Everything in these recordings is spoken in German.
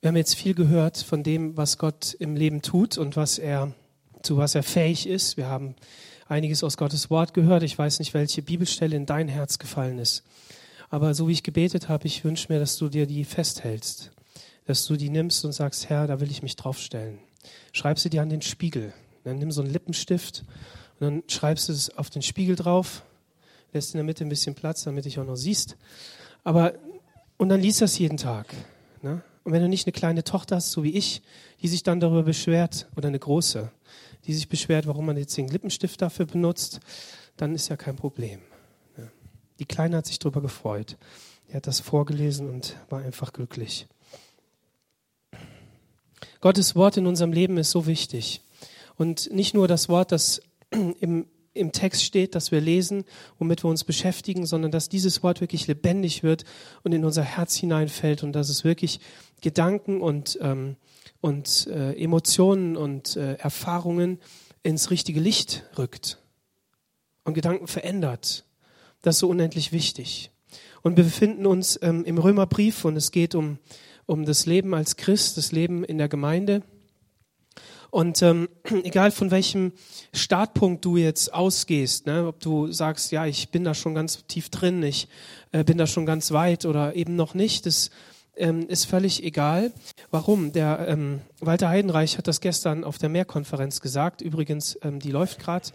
Wir haben jetzt viel gehört von dem, was Gott im Leben tut und was er, zu was er fähig ist. Wir haben einiges aus Gottes Wort gehört. Ich weiß nicht, welche Bibelstelle in dein Herz gefallen ist. Aber so wie ich gebetet habe, ich wünsche mir, dass du dir die festhältst. Dass du die nimmst und sagst, Herr, da will ich mich draufstellen. Schreib sie dir an den Spiegel. Dann nimm so einen Lippenstift und dann schreibst du es auf den Spiegel drauf. Lässt in der Mitte ein bisschen Platz, damit dich auch noch siehst. Aber, und dann liest das jeden Tag. Ne? Und wenn du nicht eine kleine Tochter hast, so wie ich, die sich dann darüber beschwert, oder eine große, die sich beschwert, warum man jetzt den Lippenstift dafür benutzt, dann ist ja kein Problem. Die Kleine hat sich darüber gefreut. Er hat das vorgelesen und war einfach glücklich. Gottes Wort in unserem Leben ist so wichtig. Und nicht nur das Wort, das im, im Text steht, das wir lesen, womit wir uns beschäftigen, sondern dass dieses Wort wirklich lebendig wird und in unser Herz hineinfällt und dass es wirklich Gedanken und, ähm, und äh, Emotionen und äh, Erfahrungen ins richtige Licht rückt und Gedanken verändert. Das ist so unendlich wichtig. Und wir befinden uns ähm, im Römerbrief und es geht um, um das Leben als Christ, das Leben in der Gemeinde. Und ähm, egal von welchem Startpunkt du jetzt ausgehst, ne, ob du sagst, ja, ich bin da schon ganz tief drin, ich äh, bin da schon ganz weit oder eben noch nicht, das ähm, ist völlig egal. Warum? Der ähm, Walter Heidenreich hat das gestern auf der Mehrkonferenz gesagt. Übrigens, ähm, die läuft gerade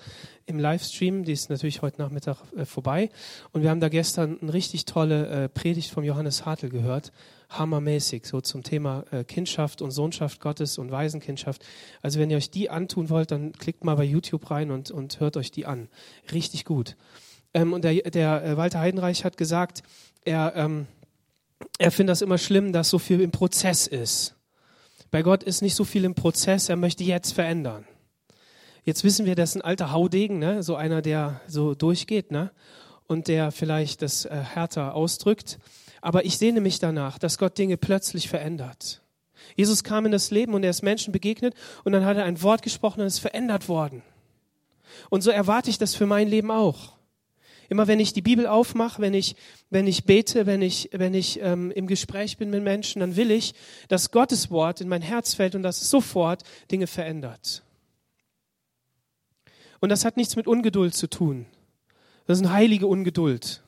im Livestream, die ist natürlich heute Nachmittag äh, vorbei. Und wir haben da gestern eine richtig tolle äh, Predigt vom Johannes Hartl gehört. Hammermäßig, so zum Thema äh, Kindschaft und Sohnschaft Gottes und Waisenkindschaft. Also wenn ihr euch die antun wollt, dann klickt mal bei YouTube rein und, und hört euch die an. Richtig gut. Ähm, und der, der äh, Walter Heidenreich hat gesagt, er, ähm, er findet das immer schlimm, dass so viel im Prozess ist. Bei Gott ist nicht so viel im Prozess, er möchte jetzt verändern. Jetzt wissen wir, das ist ein alter Haudegen, ne? so einer, der so durchgeht ne? und der vielleicht das äh, härter ausdrückt. Aber ich sehne mich danach, dass Gott Dinge plötzlich verändert. Jesus kam in das Leben und er ist Menschen begegnet und dann hat er ein Wort gesprochen und es ist verändert worden. Und so erwarte ich das für mein Leben auch. Immer wenn ich die Bibel aufmache, wenn ich, wenn ich bete, wenn ich, wenn ich ähm, im Gespräch bin mit Menschen, dann will ich, dass Gottes Wort in mein Herz fällt und dass es sofort Dinge verändert. Und das hat nichts mit Ungeduld zu tun. Das ist eine heilige Ungeduld,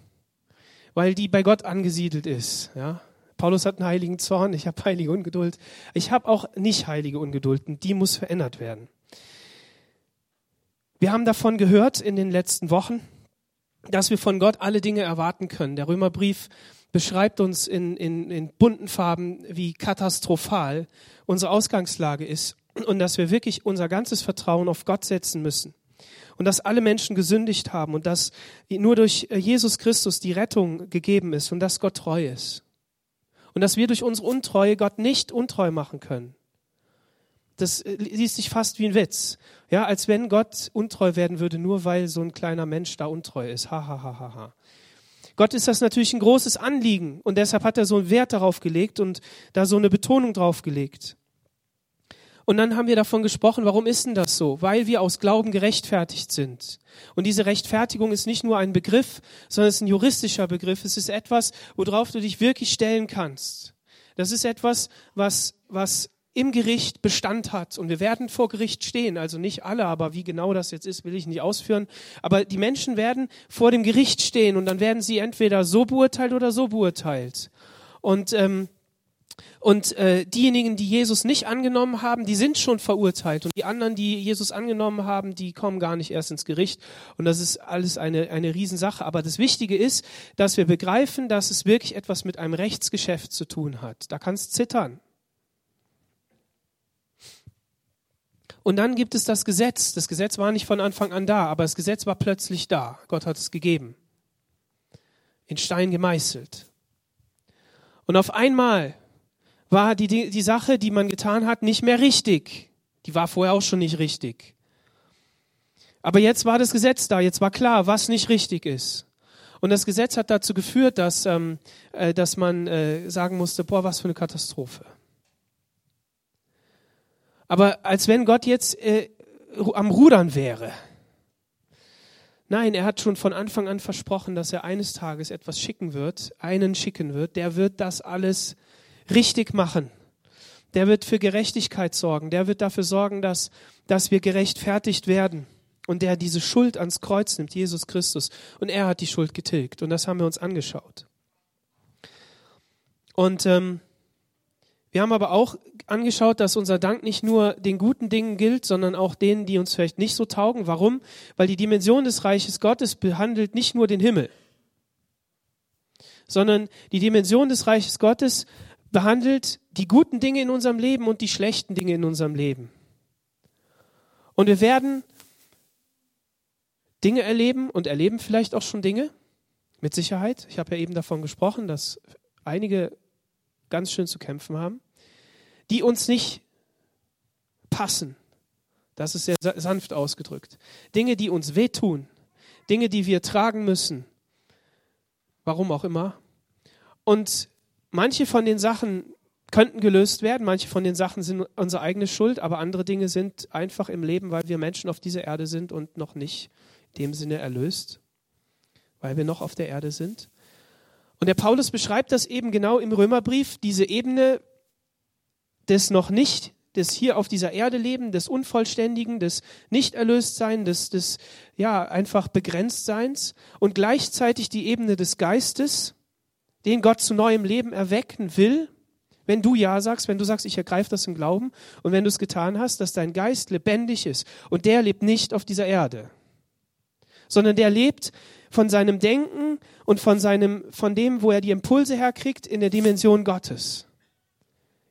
weil die bei Gott angesiedelt ist. Ja? Paulus hat einen heiligen Zorn, ich habe heilige Ungeduld. Ich habe auch nicht heilige Ungeduld und die muss verändert werden. Wir haben davon gehört in den letzten Wochen, dass wir von Gott alle Dinge erwarten können. Der Römerbrief beschreibt uns in, in, in bunten Farben, wie katastrophal unsere Ausgangslage ist und dass wir wirklich unser ganzes Vertrauen auf Gott setzen müssen und dass alle Menschen gesündigt haben und dass nur durch äh, Jesus Christus die Rettung gegeben ist und dass Gott treu ist. Und dass wir durch unsere Untreue Gott nicht untreu machen können. Das äh, liest sich fast wie ein Witz. Ja, als wenn Gott untreu werden würde, nur weil so ein kleiner Mensch da untreu ist. Ha, ha, ha, ha, ha. Gott ist das natürlich ein großes Anliegen und deshalb hat er so einen Wert darauf gelegt und da so eine Betonung drauf gelegt. Und dann haben wir davon gesprochen, warum ist denn das so? Weil wir aus Glauben gerechtfertigt sind. Und diese Rechtfertigung ist nicht nur ein Begriff, sondern es ist ein juristischer Begriff. Es ist etwas, worauf du dich wirklich stellen kannst. Das ist etwas, was, was im Gericht Bestand hat. Und wir werden vor Gericht stehen. Also nicht alle, aber wie genau das jetzt ist, will ich nicht ausführen. Aber die Menschen werden vor dem Gericht stehen und dann werden sie entweder so beurteilt oder so beurteilt. Und ähm, und äh, diejenigen, die Jesus nicht angenommen haben, die sind schon verurteilt. Und die anderen, die Jesus angenommen haben, die kommen gar nicht erst ins Gericht. Und das ist alles eine, eine Riesensache. Aber das Wichtige ist, dass wir begreifen, dass es wirklich etwas mit einem Rechtsgeschäft zu tun hat. Da kannst zittern. Und dann gibt es das Gesetz. Das Gesetz war nicht von Anfang an da, aber das Gesetz war plötzlich da. Gott hat es gegeben. In Stein gemeißelt. Und auf einmal war die, die Sache, die man getan hat, nicht mehr richtig. Die war vorher auch schon nicht richtig. Aber jetzt war das Gesetz da, jetzt war klar, was nicht richtig ist. Und das Gesetz hat dazu geführt, dass, ähm, äh, dass man äh, sagen musste, boah, was für eine Katastrophe. Aber als wenn Gott jetzt äh, am Rudern wäre. Nein, er hat schon von Anfang an versprochen, dass er eines Tages etwas schicken wird, einen schicken wird, der wird das alles richtig machen. der wird für Gerechtigkeit sorgen, der wird dafür sorgen, dass, dass wir gerechtfertigt werden und der diese Schuld ans Kreuz nimmt, Jesus Christus. Und er hat die Schuld getilgt und das haben wir uns angeschaut. Und ähm, wir haben aber auch angeschaut, dass unser Dank nicht nur den guten Dingen gilt, sondern auch denen, die uns vielleicht nicht so taugen. Warum? Weil die Dimension des Reiches Gottes behandelt nicht nur den Himmel, sondern die Dimension des Reiches Gottes behandelt die guten Dinge in unserem Leben und die schlechten Dinge in unserem Leben. Und wir werden Dinge erleben und erleben vielleicht auch schon Dinge, mit Sicherheit. Ich habe ja eben davon gesprochen, dass einige ganz schön zu kämpfen haben, die uns nicht passen. Das ist sehr sanft ausgedrückt. Dinge, die uns wehtun, Dinge, die wir tragen müssen, warum auch immer. Und manche von den Sachen könnten gelöst werden, manche von den Sachen sind unsere eigene Schuld, aber andere Dinge sind einfach im Leben, weil wir Menschen auf dieser Erde sind und noch nicht in dem Sinne erlöst, weil wir noch auf der Erde sind. Und der Paulus beschreibt das eben genau im Römerbrief, diese Ebene des noch nicht, des hier auf dieser Erde leben, des Unvollständigen, des Nichterlöstsein, des, des ja einfach Begrenztseins und gleichzeitig die Ebene des Geistes, den Gott zu neuem Leben erwecken will, wenn du Ja sagst, wenn du sagst, ich ergreife das im Glauben und wenn du es getan hast, dass dein Geist lebendig ist und der lebt nicht auf dieser Erde, sondern der lebt von seinem Denken und von seinem, von dem, wo er die Impulse herkriegt, in der Dimension Gottes.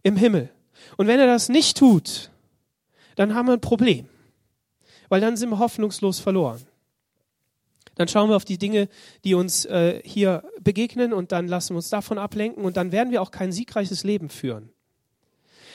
Im Himmel. Und wenn er das nicht tut, dann haben wir ein Problem. Weil dann sind wir hoffnungslos verloren. Dann schauen wir auf die Dinge, die uns äh, hier begegnen und dann lassen wir uns davon ablenken und dann werden wir auch kein siegreiches Leben führen.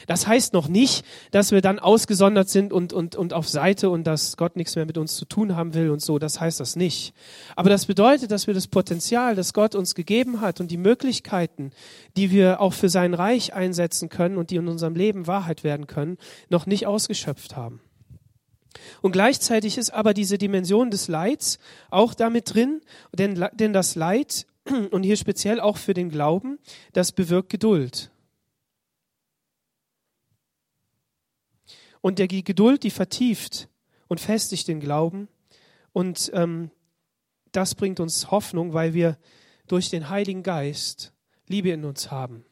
Das heißt noch nicht, dass wir dann ausgesondert sind und, und, und auf Seite und dass Gott nichts mehr mit uns zu tun haben will und so. Das heißt das nicht. Aber das bedeutet, dass wir das Potenzial, das Gott uns gegeben hat und die Möglichkeiten, die wir auch für sein Reich einsetzen können und die in unserem Leben Wahrheit werden können, noch nicht ausgeschöpft haben. Und gleichzeitig ist aber diese Dimension des Leids auch damit drin, denn, denn das Leid, und hier speziell auch für den Glauben, das bewirkt Geduld. Und der Geduld, die vertieft und festigt den Glauben. Und ähm, das bringt uns Hoffnung, weil wir durch den Heiligen Geist Liebe in uns haben.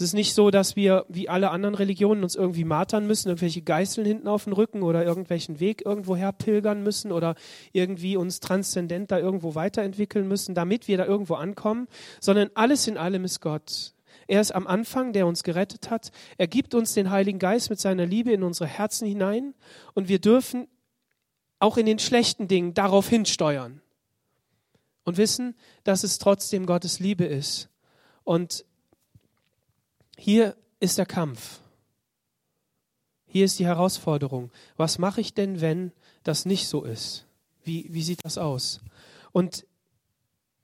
Es ist nicht so, dass wir wie alle anderen Religionen uns irgendwie martern müssen, irgendwelche Geißeln hinten auf den Rücken oder irgendwelchen Weg irgendwoher pilgern müssen oder irgendwie uns transzendent da irgendwo weiterentwickeln müssen, damit wir da irgendwo ankommen, sondern alles in allem ist Gott. Er ist am Anfang, der uns gerettet hat. Er gibt uns den Heiligen Geist mit seiner Liebe in unsere Herzen hinein und wir dürfen auch in den schlechten Dingen darauf hinsteuern und wissen, dass es trotzdem Gottes Liebe ist. Und hier ist der Kampf. Hier ist die Herausforderung. Was mache ich denn, wenn das nicht so ist? Wie, wie sieht das aus? Und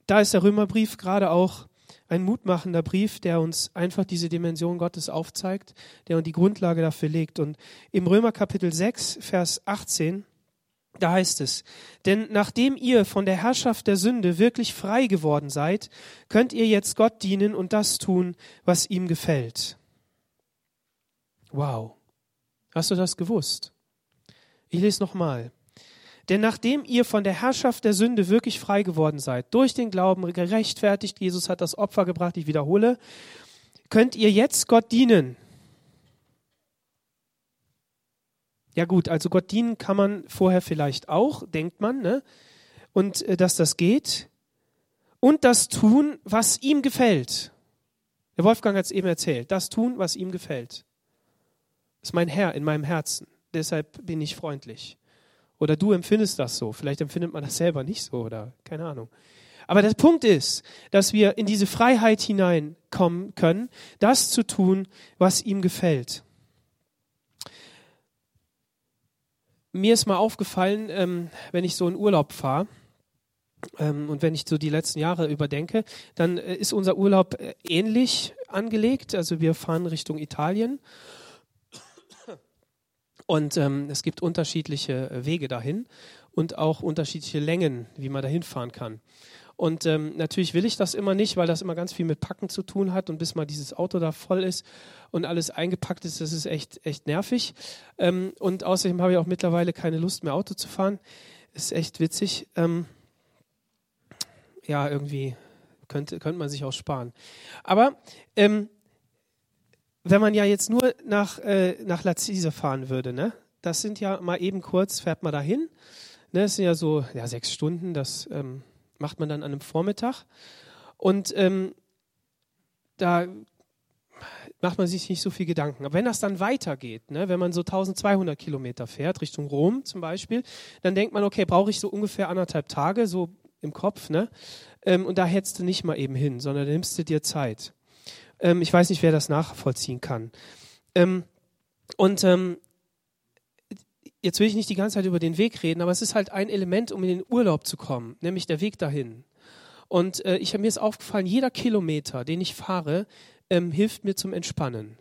da ist der Römerbrief gerade auch ein mutmachender Brief, der uns einfach diese Dimension Gottes aufzeigt, der uns die Grundlage dafür legt. Und im Römer Kapitel 6, Vers 18, da heißt es, denn nachdem ihr von der Herrschaft der Sünde wirklich frei geworden seid, könnt ihr jetzt Gott dienen und das tun, was ihm gefällt. Wow. Hast du das gewusst? Ich lese nochmal. Denn nachdem ihr von der Herrschaft der Sünde wirklich frei geworden seid, durch den Glauben gerechtfertigt, Jesus hat das Opfer gebracht, ich wiederhole, könnt ihr jetzt Gott dienen. Ja gut, also Gott dienen kann man vorher vielleicht auch, denkt man, ne? und äh, dass das geht. Und das tun, was ihm gefällt. Der Wolfgang hat es eben erzählt. Das tun, was ihm gefällt. Das ist mein Herr in meinem Herzen. Deshalb bin ich freundlich. Oder du empfindest das so. Vielleicht empfindet man das selber nicht so oder keine Ahnung. Aber der Punkt ist, dass wir in diese Freiheit hineinkommen können, das zu tun, was ihm gefällt. Mir ist mal aufgefallen, ähm, wenn ich so in Urlaub fahre, ähm, und wenn ich so die letzten Jahre überdenke, dann äh, ist unser Urlaub äh, ähnlich angelegt. Also wir fahren Richtung Italien und ähm, es gibt unterschiedliche äh, Wege dahin und auch unterschiedliche Längen, wie man dahin fahren kann. Und ähm, natürlich will ich das immer nicht, weil das immer ganz viel mit Packen zu tun hat und bis mal dieses Auto da voll ist und alles eingepackt ist, das ist echt, echt nervig. Ähm, und außerdem habe ich auch mittlerweile keine Lust mehr Auto zu fahren. Ist echt witzig. Ähm, ja, irgendwie könnte, könnte man sich auch sparen. Aber ähm, wenn man ja jetzt nur nach, äh, nach Lazise fahren würde, ne? das sind ja mal eben kurz, fährt man dahin. Ne? Das sind ja so ja, sechs Stunden, das ähm, macht man dann an einem Vormittag. Und ähm, da macht man sich nicht so viel Gedanken. Aber wenn das dann weitergeht, ne, wenn man so 1200 Kilometer fährt, Richtung Rom zum Beispiel, dann denkt man, okay, brauche ich so ungefähr anderthalb Tage, so im Kopf, ne? Ähm, und da hättest du nicht mal eben hin, sondern nimmst du dir Zeit. Ähm, ich weiß nicht, wer das nachvollziehen kann. Ähm, und ähm, jetzt will ich nicht die ganze Zeit über den Weg reden, aber es ist halt ein Element, um in den Urlaub zu kommen, nämlich der Weg dahin. Und äh, ich, mir ist aufgefallen, jeder Kilometer, den ich fahre, ähm, hilft mir zum Entspannen.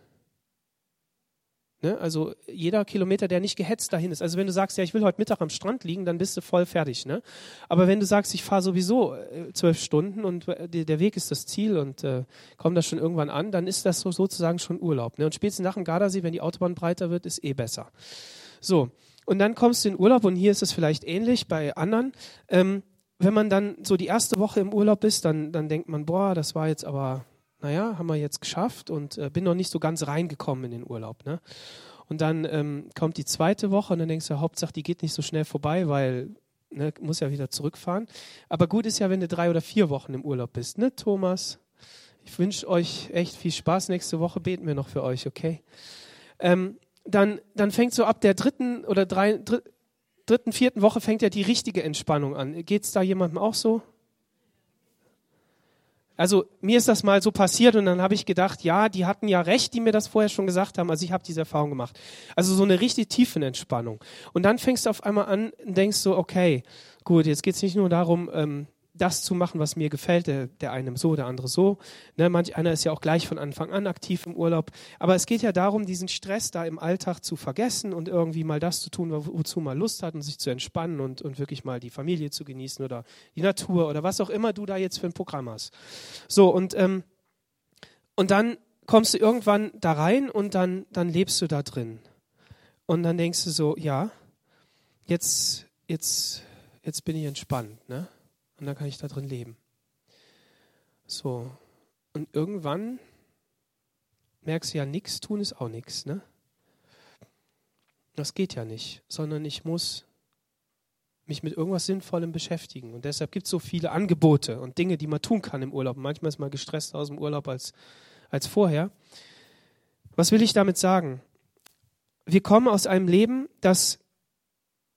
Ne? Also jeder Kilometer, der nicht gehetzt dahin ist. Also wenn du sagst, ja, ich will heute Mittag am Strand liegen, dann bist du voll fertig. Ne? Aber wenn du sagst, ich fahre sowieso äh, zwölf Stunden und äh, der Weg ist das Ziel und äh, komme da schon irgendwann an, dann ist das so, sozusagen schon Urlaub. Ne? Und spätestens nach dem Gardasee, wenn die Autobahn breiter wird, ist eh besser. So, und dann kommst du in Urlaub und hier ist es vielleicht ähnlich bei anderen. Ähm, wenn man dann so die erste Woche im Urlaub ist, dann, dann denkt man, boah, das war jetzt aber naja, haben wir jetzt geschafft und äh, bin noch nicht so ganz reingekommen in den Urlaub. Ne? Und dann ähm, kommt die zweite Woche und dann denkst du, Hauptsache, die geht nicht so schnell vorbei, weil ne, muss ja wieder zurückfahren. Aber gut ist ja, wenn du drei oder vier Wochen im Urlaub bist, ne, Thomas? Ich wünsche euch echt viel Spaß. Nächste Woche beten wir noch für euch, okay? Ähm, dann, dann fängt so ab der dritten oder drei, dritten, vierten Woche fängt ja die richtige Entspannung an. Geht es da jemandem auch so? Also mir ist das mal so passiert und dann habe ich gedacht, ja, die hatten ja recht, die mir das vorher schon gesagt haben. Also ich habe diese Erfahrung gemacht. Also so eine richtig tiefe Entspannung. Und dann fängst du auf einmal an und denkst so, okay, gut, jetzt geht es nicht nur darum, ähm, das zu machen, was mir gefällt, der, der einem so, der andere so. Ne, manch einer ist ja auch gleich von Anfang an aktiv im Urlaub. Aber es geht ja darum, diesen Stress da im Alltag zu vergessen und irgendwie mal das zu tun, wozu man Lust hat und sich zu entspannen und, und wirklich mal die Familie zu genießen oder die Natur oder was auch immer du da jetzt für ein Programm hast. So, und, ähm, und dann kommst du irgendwann da rein und dann, dann lebst du da drin. Und dann denkst du so, ja, jetzt, jetzt, jetzt bin ich entspannt. Ne? Und dann kann ich da drin leben. So. Und irgendwann merkst du ja, nichts tun ist auch nichts, ne? Das geht ja nicht, sondern ich muss mich mit irgendwas Sinnvollem beschäftigen. Und deshalb gibt es so viele Angebote und Dinge, die man tun kann im Urlaub. Manchmal ist man gestresster aus dem Urlaub als, als vorher. Was will ich damit sagen? Wir kommen aus einem Leben, das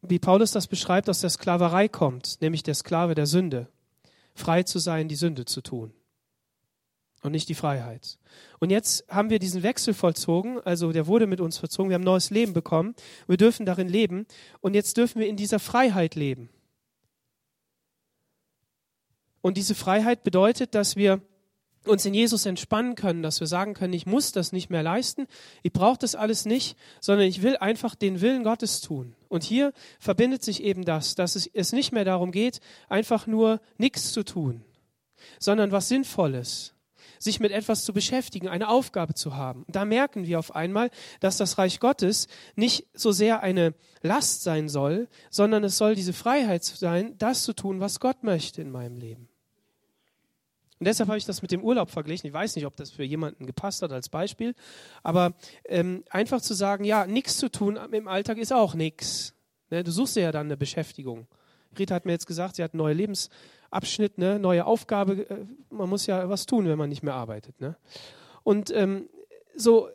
wie Paulus das beschreibt, aus der Sklaverei kommt, nämlich der Sklave der Sünde. Frei zu sein, die Sünde zu tun. Und nicht die Freiheit. Und jetzt haben wir diesen Wechsel vollzogen, also der wurde mit uns verzogen, wir haben neues Leben bekommen, wir dürfen darin leben und jetzt dürfen wir in dieser Freiheit leben. Und diese Freiheit bedeutet, dass wir uns in Jesus entspannen können, dass wir sagen können, ich muss das nicht mehr leisten, ich brauche das alles nicht, sondern ich will einfach den Willen Gottes tun. Und hier verbindet sich eben das, dass es, es nicht mehr darum geht, einfach nur nichts zu tun, sondern was Sinnvolles, sich mit etwas zu beschäftigen, eine Aufgabe zu haben. da merken wir auf einmal, dass das Reich Gottes nicht so sehr eine Last sein soll, sondern es soll diese Freiheit sein, das zu tun, was Gott möchte in meinem Leben. Und deshalb habe ich das mit dem Urlaub verglichen. Ich weiß nicht, ob das für jemanden gepasst hat als Beispiel, aber ähm, einfach zu sagen, ja, nichts zu tun im Alltag ist auch nichts. Ne, du suchst dir ja dann eine Beschäftigung. Rita hat mir jetzt gesagt, sie hat einen neuen Lebensabschnitt, ne, neue Aufgabe. Äh, man muss ja was tun, wenn man nicht mehr arbeitet. Ne? Und ähm, so,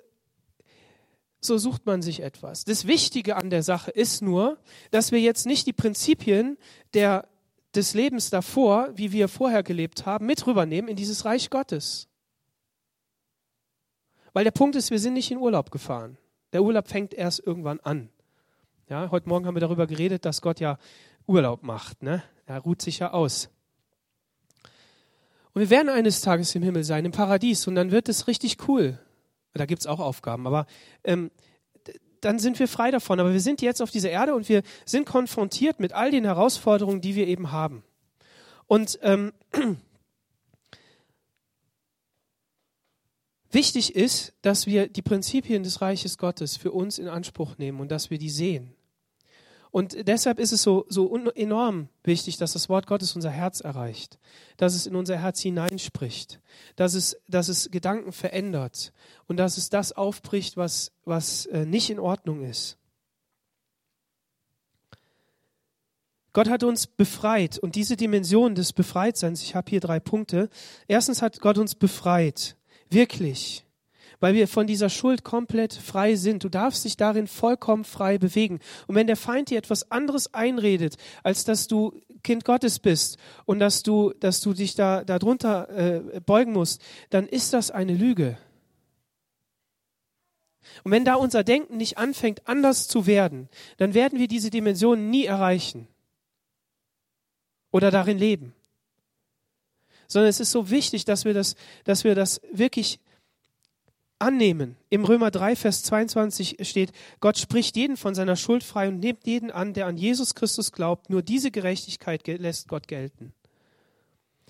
so sucht man sich etwas. Das Wichtige an der Sache ist nur, dass wir jetzt nicht die Prinzipien der des Lebens davor, wie wir vorher gelebt haben, mit rübernehmen in dieses Reich Gottes. Weil der Punkt ist, wir sind nicht in Urlaub gefahren. Der Urlaub fängt erst irgendwann an. Ja, heute Morgen haben wir darüber geredet, dass Gott ja Urlaub macht. Ne? Er ruht sich ja aus. Und wir werden eines Tages im Himmel sein, im Paradies, und dann wird es richtig cool. Da gibt es auch Aufgaben, aber ähm, dann sind wir frei davon. Aber wir sind jetzt auf dieser Erde und wir sind konfrontiert mit all den Herausforderungen, die wir eben haben. Und ähm, wichtig ist, dass wir die Prinzipien des Reiches Gottes für uns in Anspruch nehmen und dass wir die sehen. Und deshalb ist es so, so enorm wichtig, dass das Wort Gottes unser Herz erreicht, dass es in unser Herz hineinspricht, dass es, dass es Gedanken verändert und dass es das aufbricht, was, was äh, nicht in Ordnung ist. Gott hat uns befreit und diese Dimension des Befreitseins, ich habe hier drei Punkte. Erstens hat Gott uns befreit, wirklich weil wir von dieser Schuld komplett frei sind. Du darfst dich darin vollkommen frei bewegen. Und wenn der Feind dir etwas anderes einredet, als dass du Kind Gottes bist und dass du, dass du dich da darunter äh, beugen musst, dann ist das eine Lüge. Und wenn da unser Denken nicht anfängt, anders zu werden, dann werden wir diese Dimension nie erreichen oder darin leben. Sondern es ist so wichtig, dass wir das, dass wir das wirklich annehmen. Im Römer 3, Vers 22 steht, Gott spricht jeden von seiner Schuld frei und nimmt jeden an, der an Jesus Christus glaubt. Nur diese Gerechtigkeit lässt Gott gelten.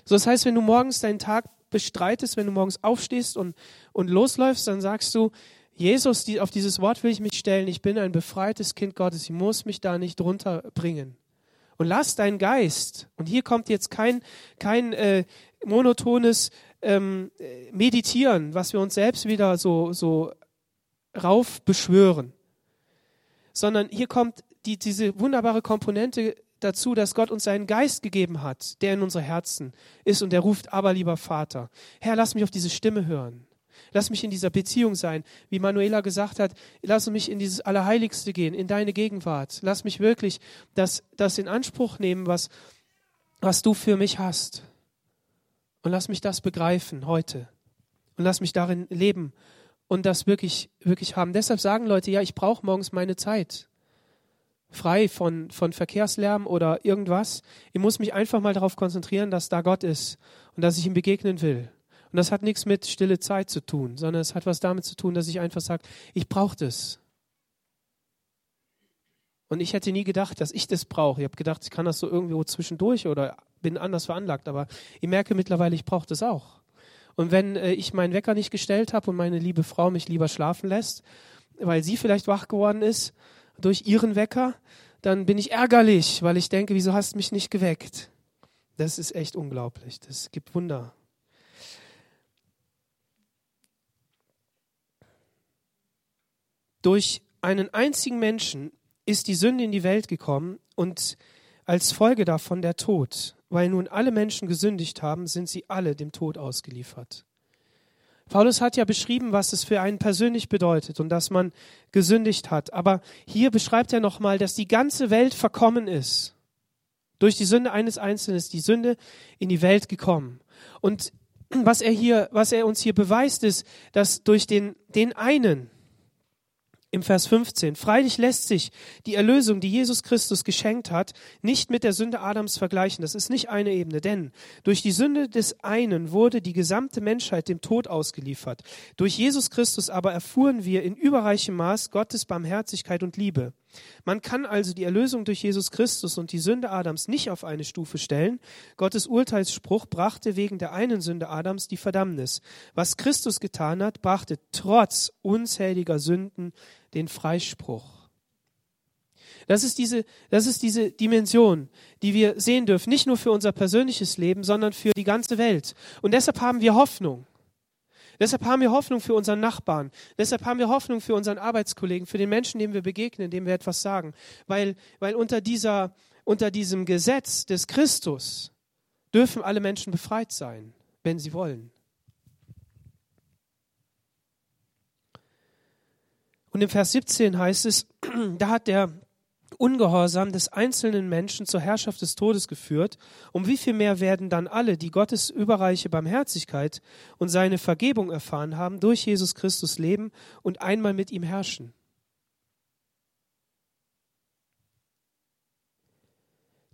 So, das heißt, wenn du morgens deinen Tag bestreitest, wenn du morgens aufstehst und, und losläufst, dann sagst du, Jesus, die, auf dieses Wort will ich mich stellen. Ich bin ein befreites Kind Gottes. Ich muss mich da nicht drunter bringen. Und lass deinen Geist, und hier kommt jetzt kein, kein äh, monotones ähm, meditieren, was wir uns selbst wieder so, so raufbeschwören, sondern hier kommt die, diese wunderbare Komponente dazu, dass Gott uns seinen Geist gegeben hat, der in unsere Herzen ist und der ruft, aber lieber Vater, Herr, lass mich auf diese Stimme hören. Lass mich in dieser Beziehung sein. Wie Manuela gesagt hat, lass mich in dieses Allerheiligste gehen, in deine Gegenwart. Lass mich wirklich das, das in Anspruch nehmen, was, was du für mich hast. Und lass mich das begreifen heute. Und lass mich darin leben und das wirklich, wirklich haben. Deshalb sagen Leute, ja, ich brauche morgens meine Zeit. Frei von, von Verkehrslärm oder irgendwas. Ich muss mich einfach mal darauf konzentrieren, dass da Gott ist und dass ich ihm begegnen will. Und das hat nichts mit stille Zeit zu tun, sondern es hat was damit zu tun, dass ich einfach sage, ich brauche das. Und ich hätte nie gedacht, dass ich das brauche. Ich habe gedacht, ich kann das so irgendwo zwischendurch oder bin anders veranlagt. Aber ich merke mittlerweile, ich brauche das auch. Und wenn äh, ich meinen Wecker nicht gestellt habe und meine liebe Frau mich lieber schlafen lässt, weil sie vielleicht wach geworden ist durch ihren Wecker, dann bin ich ärgerlich, weil ich denke, wieso hast du mich nicht geweckt? Das ist echt unglaublich. Das gibt Wunder. Durch einen einzigen Menschen ist die Sünde in die Welt gekommen und als Folge davon der Tod. Weil nun alle Menschen gesündigt haben, sind sie alle dem Tod ausgeliefert. Paulus hat ja beschrieben, was es für einen persönlich bedeutet und dass man gesündigt hat. Aber hier beschreibt er nochmal, dass die ganze Welt verkommen ist. Durch die Sünde eines Einzelnen ist die Sünde in die Welt gekommen. Und was er hier, was er uns hier beweist, ist, dass durch den, den einen, im Vers 15. Freilich lässt sich die Erlösung, die Jesus Christus geschenkt hat, nicht mit der Sünde Adams vergleichen. Das ist nicht eine Ebene, denn durch die Sünde des einen wurde die gesamte Menschheit dem Tod ausgeliefert. Durch Jesus Christus aber erfuhren wir in überreichem Maß Gottes Barmherzigkeit und Liebe. Man kann also die Erlösung durch Jesus Christus und die Sünde Adams nicht auf eine Stufe stellen. Gottes Urteilsspruch brachte wegen der einen Sünde Adams die Verdammnis. Was Christus getan hat, brachte trotz unzähliger Sünden den Freispruch. Das ist diese, das ist diese Dimension, die wir sehen dürfen, nicht nur für unser persönliches Leben, sondern für die ganze Welt. Und deshalb haben wir Hoffnung. Deshalb haben wir Hoffnung für unseren Nachbarn. Deshalb haben wir Hoffnung für unseren Arbeitskollegen, für den Menschen, dem wir begegnen, dem wir etwas sagen. Weil, weil unter, dieser, unter diesem Gesetz des Christus dürfen alle Menschen befreit sein, wenn sie wollen. Und im Vers 17 heißt es, da hat der Ungehorsam des einzelnen Menschen zur Herrschaft des Todes geführt, um wie viel mehr werden dann alle, die Gottes überreiche Barmherzigkeit und seine Vergebung erfahren haben, durch Jesus Christus leben und einmal mit ihm herrschen.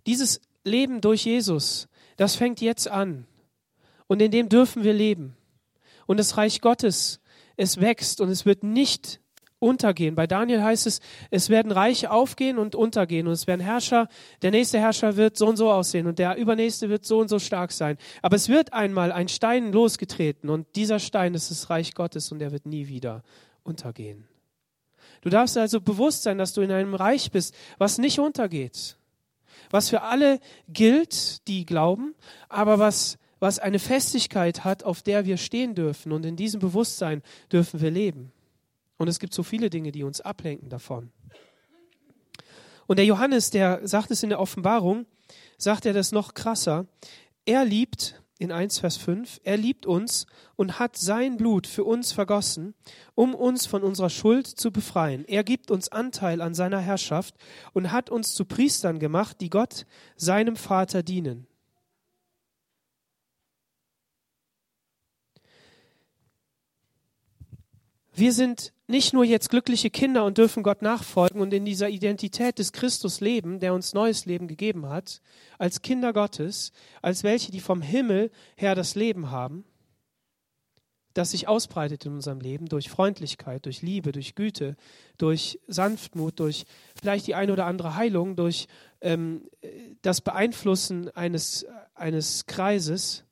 Dieses Leben durch Jesus, das fängt jetzt an. Und in dem dürfen wir leben. Und das Reich Gottes, es wächst und es wird nicht untergehen. Bei Daniel heißt es, es werden Reiche aufgehen und untergehen und es werden Herrscher, der nächste Herrscher wird so und so aussehen und der übernächste wird so und so stark sein. Aber es wird einmal ein Stein losgetreten und dieser Stein ist das Reich Gottes und er wird nie wieder untergehen. Du darfst also bewusst sein, dass du in einem Reich bist, was nicht untergeht, was für alle gilt, die glauben, aber was, was eine Festigkeit hat, auf der wir stehen dürfen. Und in diesem Bewusstsein dürfen wir leben. Und es gibt so viele Dinge, die uns ablenken davon. Und der Johannes, der sagt es in der Offenbarung, sagt er das noch krasser. Er liebt in 1 Vers 5, er liebt uns und hat sein Blut für uns vergossen, um uns von unserer Schuld zu befreien. Er gibt uns Anteil an seiner Herrschaft und hat uns zu Priestern gemacht, die Gott, seinem Vater, dienen. Wir sind nicht nur jetzt glückliche Kinder und dürfen Gott nachfolgen und in dieser Identität des Christus leben, der uns neues Leben gegeben hat, als Kinder Gottes, als welche, die vom Himmel her das Leben haben, das sich ausbreitet in unserem Leben durch Freundlichkeit, durch Liebe, durch Güte, durch Sanftmut, durch vielleicht die eine oder andere Heilung, durch ähm, das Beeinflussen eines, eines Kreises,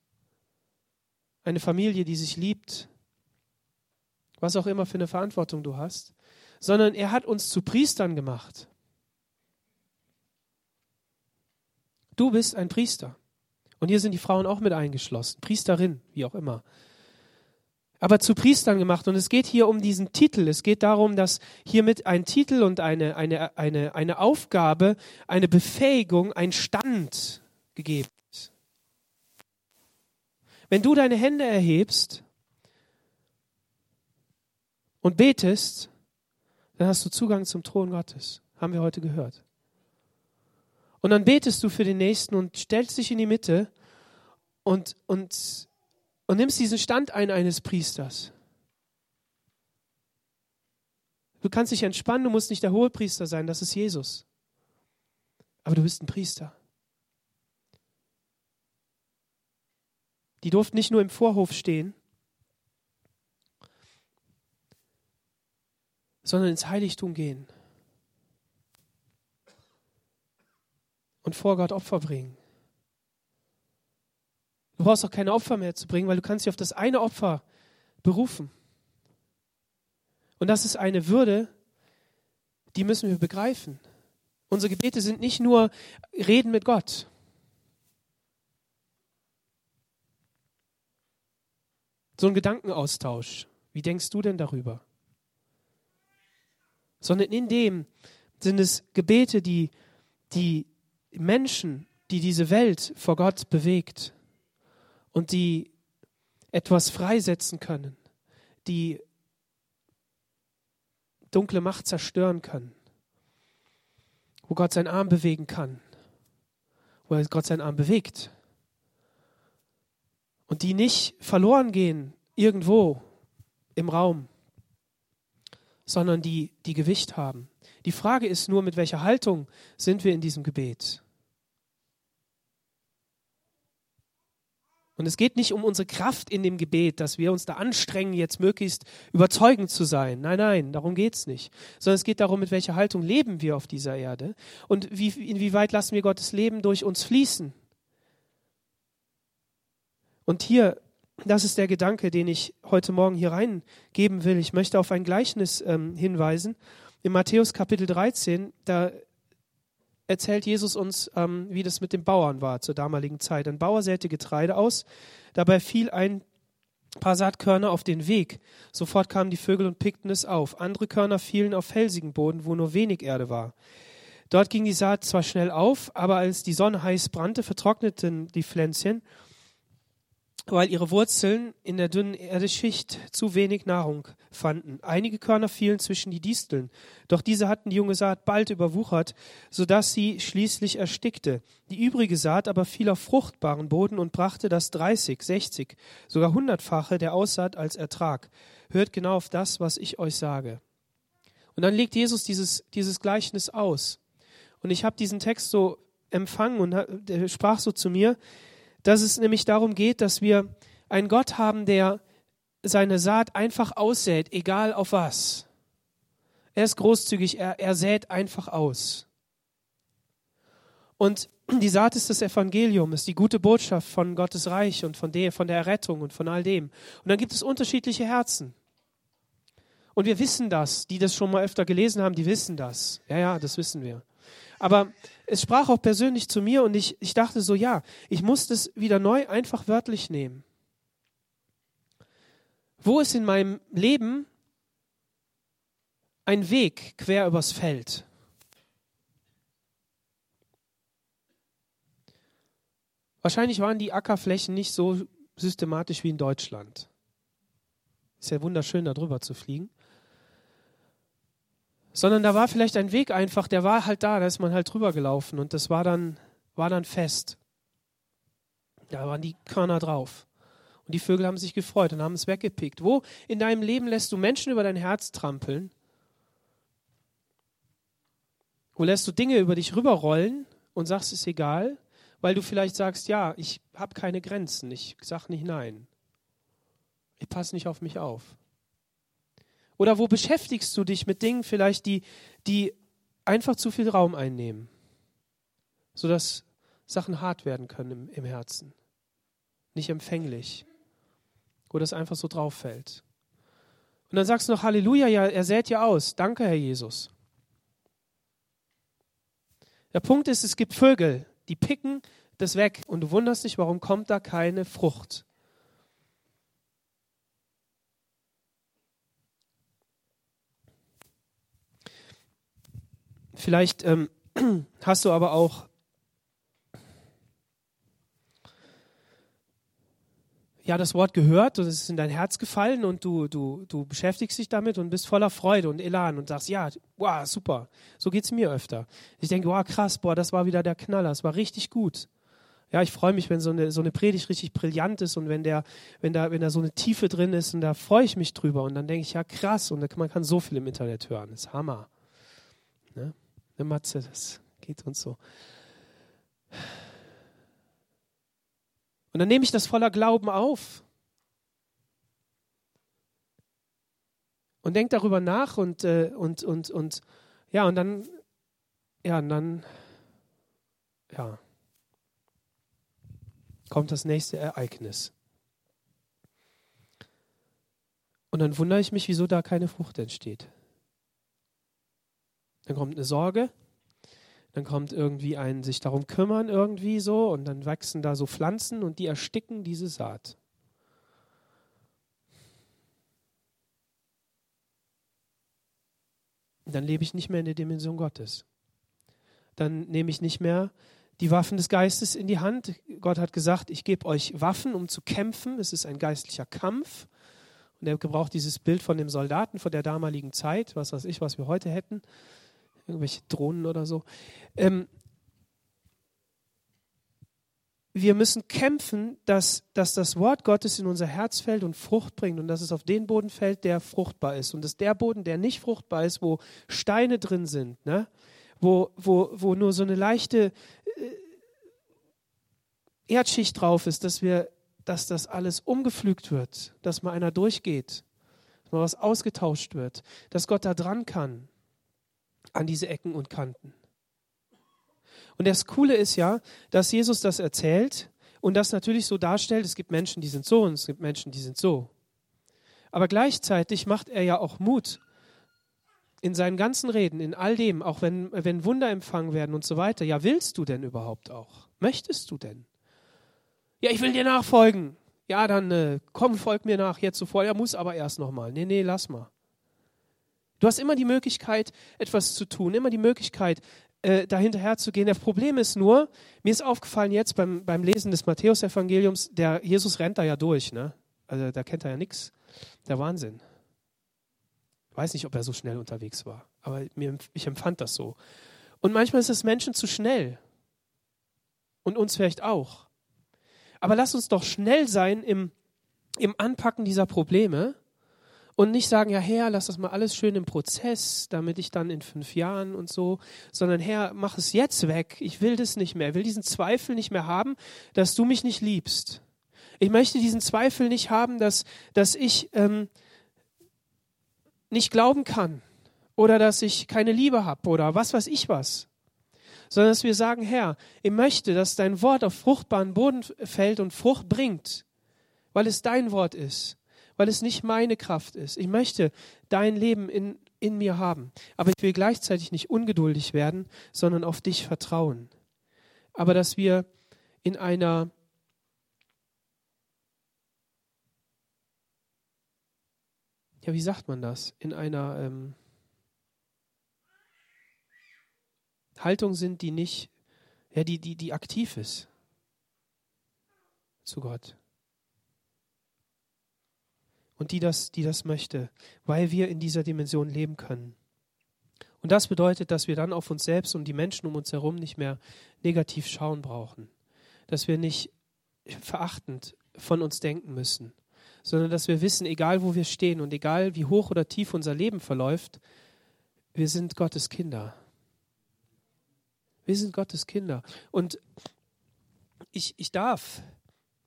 eine Familie, die sich liebt, was auch immer für eine Verantwortung du hast, sondern er hat uns zu Priestern gemacht. Du bist ein Priester. Und hier sind die Frauen auch mit eingeschlossen. Priesterin, wie auch immer. Aber zu Priestern gemacht. Und es geht hier um diesen Titel. Es geht darum, dass hiermit ein Titel und eine, eine, eine, eine Aufgabe, eine Befähigung, ein Stand gegeben ist. Wenn du deine Hände erhebst und betest, dann hast du Zugang zum Thron Gottes. Haben wir heute gehört. Und dann betest du für den Nächsten und stellst dich in die Mitte und, und, und nimmst diesen Stand ein eines Priesters. Du kannst dich entspannen, du musst nicht der hohe Priester sein, das ist Jesus. Aber du bist ein Priester. Die durften nicht nur im Vorhof stehen, sondern ins Heiligtum gehen und vor Gott Opfer bringen. Du brauchst auch keine Opfer mehr zu bringen, weil du kannst dich auf das eine Opfer berufen. Und das ist eine Würde, die müssen wir begreifen. Unsere Gebete sind nicht nur Reden mit Gott. So ein Gedankenaustausch. Wie denkst du denn darüber? Sondern in dem sind es Gebete, die die Menschen, die diese Welt vor Gott bewegt und die etwas freisetzen können, die dunkle Macht zerstören können, wo Gott seinen Arm bewegen kann, wo Gott seinen Arm bewegt und die nicht verloren gehen irgendwo im Raum, sondern die, die Gewicht haben. Die Frage ist nur, mit welcher Haltung sind wir in diesem Gebet? Und es geht nicht um unsere Kraft in dem Gebet, dass wir uns da anstrengen, jetzt möglichst überzeugend zu sein. Nein, nein, darum geht es nicht. Sondern es geht darum, mit welcher Haltung leben wir auf dieser Erde und wie, inwieweit lassen wir Gottes Leben durch uns fließen. Und hier das ist der Gedanke, den ich heute Morgen hier reingeben will. Ich möchte auf ein Gleichnis ähm, hinweisen. In Matthäus Kapitel 13, da erzählt Jesus uns, ähm, wie das mit den Bauern war zur damaligen Zeit. Ein Bauer säte Getreide aus, dabei fiel ein paar Saatkörner auf den Weg. Sofort kamen die Vögel und pickten es auf. Andere Körner fielen auf felsigen Boden, wo nur wenig Erde war. Dort ging die Saat zwar schnell auf, aber als die Sonne heiß brannte, vertrockneten die Pflänzchen weil ihre Wurzeln in der dünnen Erdeschicht zu wenig Nahrung fanden. Einige Körner fielen zwischen die Disteln, doch diese hatten die junge Saat bald überwuchert, so dass sie schließlich erstickte. Die übrige Saat aber fiel auf fruchtbaren Boden und brachte das 30, 60, sogar hundertfache der Aussaat als Ertrag. Hört genau auf das, was ich euch sage. Und dann legt Jesus dieses, dieses Gleichnis aus. Und ich habe diesen Text so empfangen und sprach so zu mir, dass es nämlich darum geht, dass wir einen Gott haben, der seine Saat einfach aussät, egal auf was. Er ist großzügig, er, er sät einfach aus. Und die Saat ist das Evangelium, ist die gute Botschaft von Gottes Reich und von der, von der Errettung und von all dem. Und dann gibt es unterschiedliche Herzen. Und wir wissen das, die das schon mal öfter gelesen haben, die wissen das. Ja, ja, das wissen wir. Aber es sprach auch persönlich zu mir und ich, ich dachte so, ja, ich muss das wieder neu einfach wörtlich nehmen. Wo ist in meinem Leben ein Weg quer übers Feld? Wahrscheinlich waren die Ackerflächen nicht so systematisch wie in Deutschland. Ist ja wunderschön, da drüber zu fliegen. Sondern da war vielleicht ein Weg einfach, der war halt da, da ist man halt drüber gelaufen und das war dann, war dann fest. Da waren die Körner drauf. Und die Vögel haben sich gefreut und haben es weggepickt. Wo in deinem Leben lässt du Menschen über dein Herz trampeln? Wo lässt du Dinge über dich rüberrollen und sagst, es ist egal? weil du vielleicht sagst, ja, ich habe keine Grenzen, ich sage nicht nein. Ich passe nicht auf mich auf. Oder wo beschäftigst du dich mit Dingen vielleicht, die, die einfach zu viel Raum einnehmen, sodass Sachen hart werden können im, im Herzen, nicht empfänglich, wo das einfach so drauf fällt. Und dann sagst du noch Halleluja, ja, er sät ja aus. Danke, Herr Jesus. Der Punkt ist, es gibt Vögel, die picken das weg und du wunderst dich, warum kommt da keine Frucht. Vielleicht ähm, hast du aber auch ja, das Wort gehört und es ist in dein Herz gefallen und du, du, du beschäftigst dich damit und bist voller Freude und Elan und sagst, ja, wow, super. So geht es mir öfter. Ich denke, wow, krass, boah, das war wieder der Knaller, das war richtig gut. Ja, ich freue mich, wenn so eine, so eine Predigt richtig brillant ist und wenn, der, wenn, da, wenn da so eine Tiefe drin ist und da freue ich mich drüber und dann denke ich, ja, krass und man kann so viel im Internet hören, das ist Hammer. Ne? Matze, das geht uns so. Und dann nehme ich das voller Glauben auf. Und denke darüber nach und, äh, und, und, und ja, und dann, ja, und dann, ja, kommt das nächste Ereignis. Und dann wundere ich mich, wieso da keine Frucht entsteht. Dann kommt eine Sorge, dann kommt irgendwie ein sich darum kümmern irgendwie so und dann wachsen da so Pflanzen und die ersticken diese Saat. Dann lebe ich nicht mehr in der Dimension Gottes. Dann nehme ich nicht mehr die Waffen des Geistes in die Hand. Gott hat gesagt, ich gebe euch Waffen, um zu kämpfen. Es ist ein geistlicher Kampf. Und er gebraucht dieses Bild von dem Soldaten von der damaligen Zeit, was weiß ich, was wir heute hätten irgendwelche Drohnen oder so. Ähm, wir müssen kämpfen, dass, dass das Wort Gottes in unser Herz fällt und Frucht bringt und dass es auf den Boden fällt, der fruchtbar ist. Und dass der Boden, der nicht fruchtbar ist, wo Steine drin sind, ne? wo, wo, wo nur so eine leichte äh, Erdschicht drauf ist, dass, wir, dass das alles umgepflügt wird, dass mal einer durchgeht, dass mal was ausgetauscht wird, dass Gott da dran kann an diese Ecken und Kanten. Und das Coole ist ja, dass Jesus das erzählt und das natürlich so darstellt, es gibt Menschen, die sind so und es gibt Menschen, die sind so. Aber gleichzeitig macht er ja auch Mut in seinen ganzen Reden, in all dem, auch wenn, wenn Wunder empfangen werden und so weiter. Ja, willst du denn überhaupt auch? Möchtest du denn? Ja, ich will dir nachfolgen. Ja, dann äh, komm, folg mir nach jetzt sofort. Er muss aber erst nochmal. Nee, nee, lass mal. Du hast immer die Möglichkeit, etwas zu tun, immer die Möglichkeit, äh, dahinterher zu gehen. Das Problem ist nur, mir ist aufgefallen jetzt beim, beim Lesen des Matthäusevangeliums, der Jesus rennt da ja durch, ne? Also da kennt er ja nichts. Der Wahnsinn. Ich weiß nicht, ob er so schnell unterwegs war, aber mir, ich empfand das so. Und manchmal ist es Menschen zu schnell. Und uns vielleicht auch. Aber lass uns doch schnell sein im, im Anpacken dieser Probleme und nicht sagen, ja Herr, lass das mal alles schön im Prozess, damit ich dann in fünf Jahren und so, sondern Herr, mach es jetzt weg. Ich will das nicht mehr. Ich will diesen Zweifel nicht mehr haben, dass du mich nicht liebst. Ich möchte diesen Zweifel nicht haben, dass, dass ich ähm, nicht glauben kann oder dass ich keine Liebe habe oder was weiß ich was, sondern dass wir sagen, Herr, ich möchte, dass dein Wort auf fruchtbaren Boden fällt und Frucht bringt, weil es dein Wort ist, weil es nicht meine Kraft ist. Ich möchte dein Leben in, in mir haben, aber ich will gleichzeitig nicht ungeduldig werden, sondern auf dich vertrauen. Aber dass wir in einer ja, wie sagt man das? In einer ähm, Haltung sind, die nicht, ja, die, die, die aktiv ist zu Gott. Und die das, die das möchte, weil wir in dieser Dimension leben können. Und das bedeutet, dass wir dann auf uns selbst und die Menschen um uns herum nicht mehr negativ schauen brauchen. Dass wir nicht verachtend von uns denken müssen, sondern dass wir wissen, egal wo wir stehen und egal wie hoch oder tief unser Leben verläuft, wir sind Gottes Kinder. Wir sind Gottes Kinder. Und ich, ich darf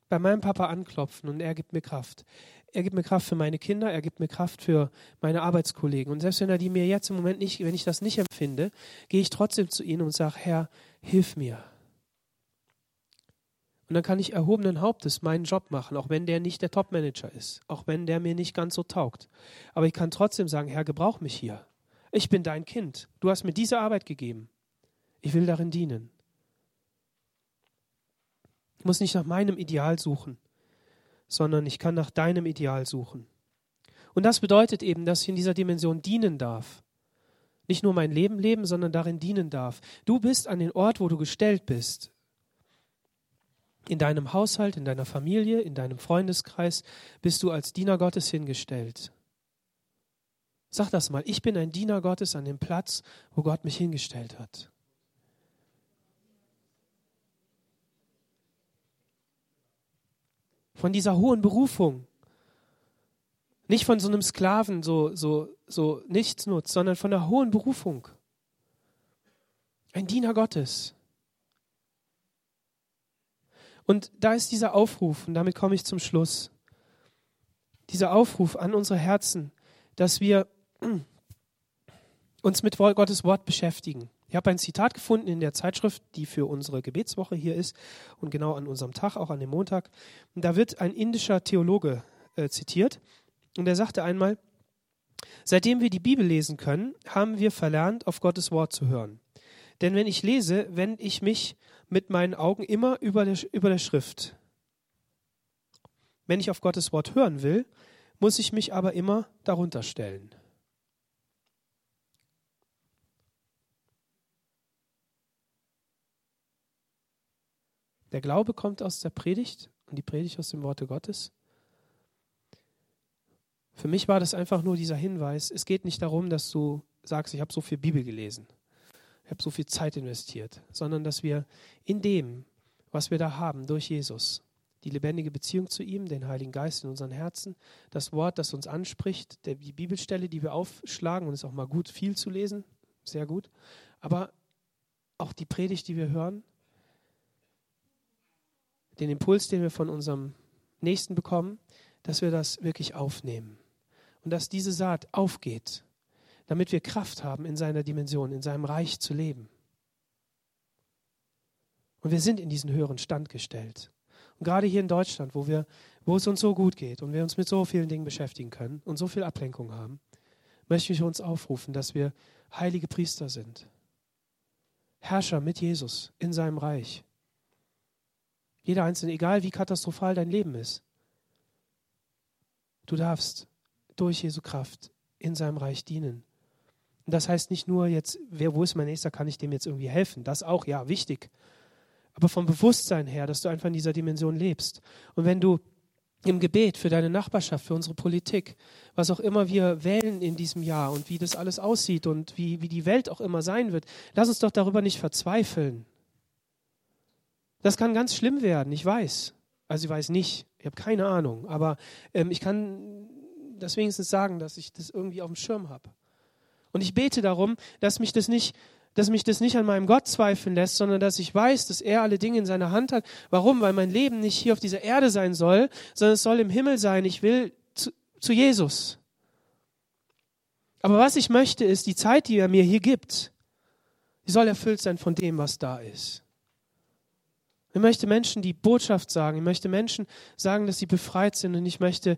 bei meinem Papa anklopfen und er gibt mir Kraft. Er gibt mir Kraft für meine Kinder, er gibt mir Kraft für meine Arbeitskollegen. Und selbst wenn er die mir jetzt im Moment nicht, wenn ich das nicht empfinde, gehe ich trotzdem zu ihnen und sage, Herr, hilf mir. Und dann kann ich erhobenen Hauptes meinen Job machen, auch wenn der nicht der Topmanager ist, auch wenn der mir nicht ganz so taugt. Aber ich kann trotzdem sagen, Herr, gebrauch mich hier. Ich bin dein Kind. Du hast mir diese Arbeit gegeben. Ich will darin dienen. Ich muss nicht nach meinem Ideal suchen, sondern ich kann nach deinem Ideal suchen. Und das bedeutet eben, dass ich in dieser Dimension dienen darf. Nicht nur mein Leben leben, sondern darin dienen darf. Du bist an den Ort, wo du gestellt bist. In deinem Haushalt, in deiner Familie, in deinem Freundeskreis bist du als Diener Gottes hingestellt. Sag das mal, ich bin ein Diener Gottes an dem Platz, wo Gott mich hingestellt hat. Von dieser hohen Berufung. Nicht von so einem Sklaven, so, so, so nichts nutzt, sondern von der hohen Berufung. Ein Diener Gottes. Und da ist dieser Aufruf, und damit komme ich zum Schluss, dieser Aufruf an unsere Herzen, dass wir uns mit Gottes Wort beschäftigen. Ich habe ein Zitat gefunden in der Zeitschrift, die für unsere Gebetswoche hier ist und genau an unserem Tag, auch an dem Montag. Und da wird ein indischer Theologe äh, zitiert und er sagte einmal, seitdem wir die Bibel lesen können, haben wir verlernt, auf Gottes Wort zu hören. Denn wenn ich lese, wende ich mich mit meinen Augen immer über der, über der Schrift. Wenn ich auf Gottes Wort hören will, muss ich mich aber immer darunter stellen. Der Glaube kommt aus der Predigt und die Predigt aus dem Worte Gottes. Für mich war das einfach nur dieser Hinweis, es geht nicht darum, dass du sagst, ich habe so viel Bibel gelesen, ich habe so viel Zeit investiert, sondern dass wir in dem, was wir da haben, durch Jesus, die lebendige Beziehung zu ihm, den Heiligen Geist in unseren Herzen, das Wort, das uns anspricht, die Bibelstelle, die wir aufschlagen, und es ist auch mal gut, viel zu lesen, sehr gut, aber auch die Predigt, die wir hören, den Impuls, den wir von unserem Nächsten bekommen, dass wir das wirklich aufnehmen. Und dass diese Saat aufgeht, damit wir Kraft haben, in seiner Dimension, in seinem Reich zu leben. Und wir sind in diesen höheren Stand gestellt. Und gerade hier in Deutschland, wo, wir, wo es uns so gut geht und wir uns mit so vielen Dingen beschäftigen können und so viel Ablenkung haben, möchte ich uns aufrufen, dass wir heilige Priester sind. Herrscher mit Jesus in seinem Reich. Jeder Einzelne, egal wie katastrophal dein Leben ist. Du darfst durch Jesu Kraft in seinem Reich dienen. Und das heißt nicht nur jetzt, wer, wo ist mein Nächster, kann ich dem jetzt irgendwie helfen. Das auch, ja, wichtig. Aber vom Bewusstsein her, dass du einfach in dieser Dimension lebst. Und wenn du im Gebet für deine Nachbarschaft, für unsere Politik, was auch immer wir wählen in diesem Jahr und wie das alles aussieht und wie, wie die Welt auch immer sein wird, lass uns doch darüber nicht verzweifeln. Das kann ganz schlimm werden, ich weiß. Also ich weiß nicht, ich habe keine Ahnung, aber ähm, ich kann das wenigstens sagen, dass ich das irgendwie auf dem Schirm habe. Und ich bete darum, dass mich das nicht dass mich das nicht an meinem Gott zweifeln lässt, sondern dass ich weiß, dass er alle Dinge in seiner Hand hat. Warum? Weil mein Leben nicht hier auf dieser Erde sein soll, sondern es soll im Himmel sein. Ich will zu, zu Jesus. Aber was ich möchte, ist, die Zeit, die er mir hier gibt, die soll erfüllt sein von dem, was da ist. Ich möchte Menschen die Botschaft sagen. Ich möchte Menschen sagen, dass sie befreit sind. Und ich möchte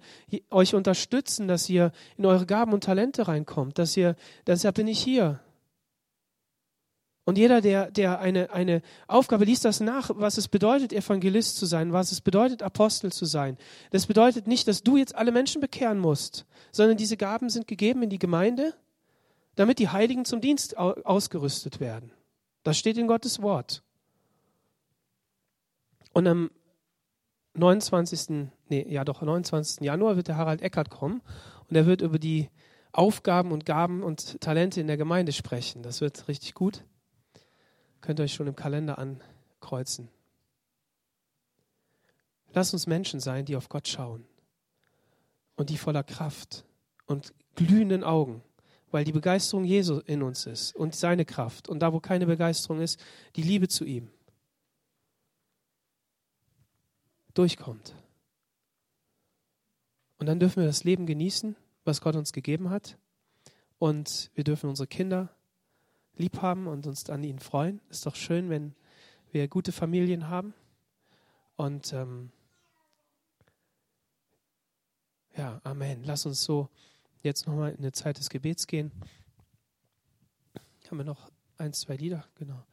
euch unterstützen, dass ihr in eure Gaben und Talente reinkommt. Dass ihr, deshalb bin ich hier. Und jeder, der, der eine, eine Aufgabe liest, das nach, was es bedeutet, Evangelist zu sein, was es bedeutet, Apostel zu sein. Das bedeutet nicht, dass du jetzt alle Menschen bekehren musst, sondern diese Gaben sind gegeben in die Gemeinde, damit die Heiligen zum Dienst ausgerüstet werden. Das steht in Gottes Wort. Und am 29. Nee, ja doch, 29. Januar wird der Harald Eckert kommen und er wird über die Aufgaben und Gaben und Talente in der Gemeinde sprechen. Das wird richtig gut. Könnt ihr euch schon im Kalender ankreuzen. Lasst uns Menschen sein, die auf Gott schauen und die voller Kraft und glühenden Augen, weil die Begeisterung Jesu in uns ist und seine Kraft und da, wo keine Begeisterung ist, die Liebe zu ihm. Durchkommt. Und dann dürfen wir das Leben genießen, was Gott uns gegeben hat. Und wir dürfen unsere Kinder lieb haben und uns an ihnen freuen. Ist doch schön, wenn wir gute Familien haben. Und ähm, ja, Amen. Lass uns so jetzt nochmal in eine Zeit des Gebets gehen. Haben wir noch ein, zwei Lieder? Genau.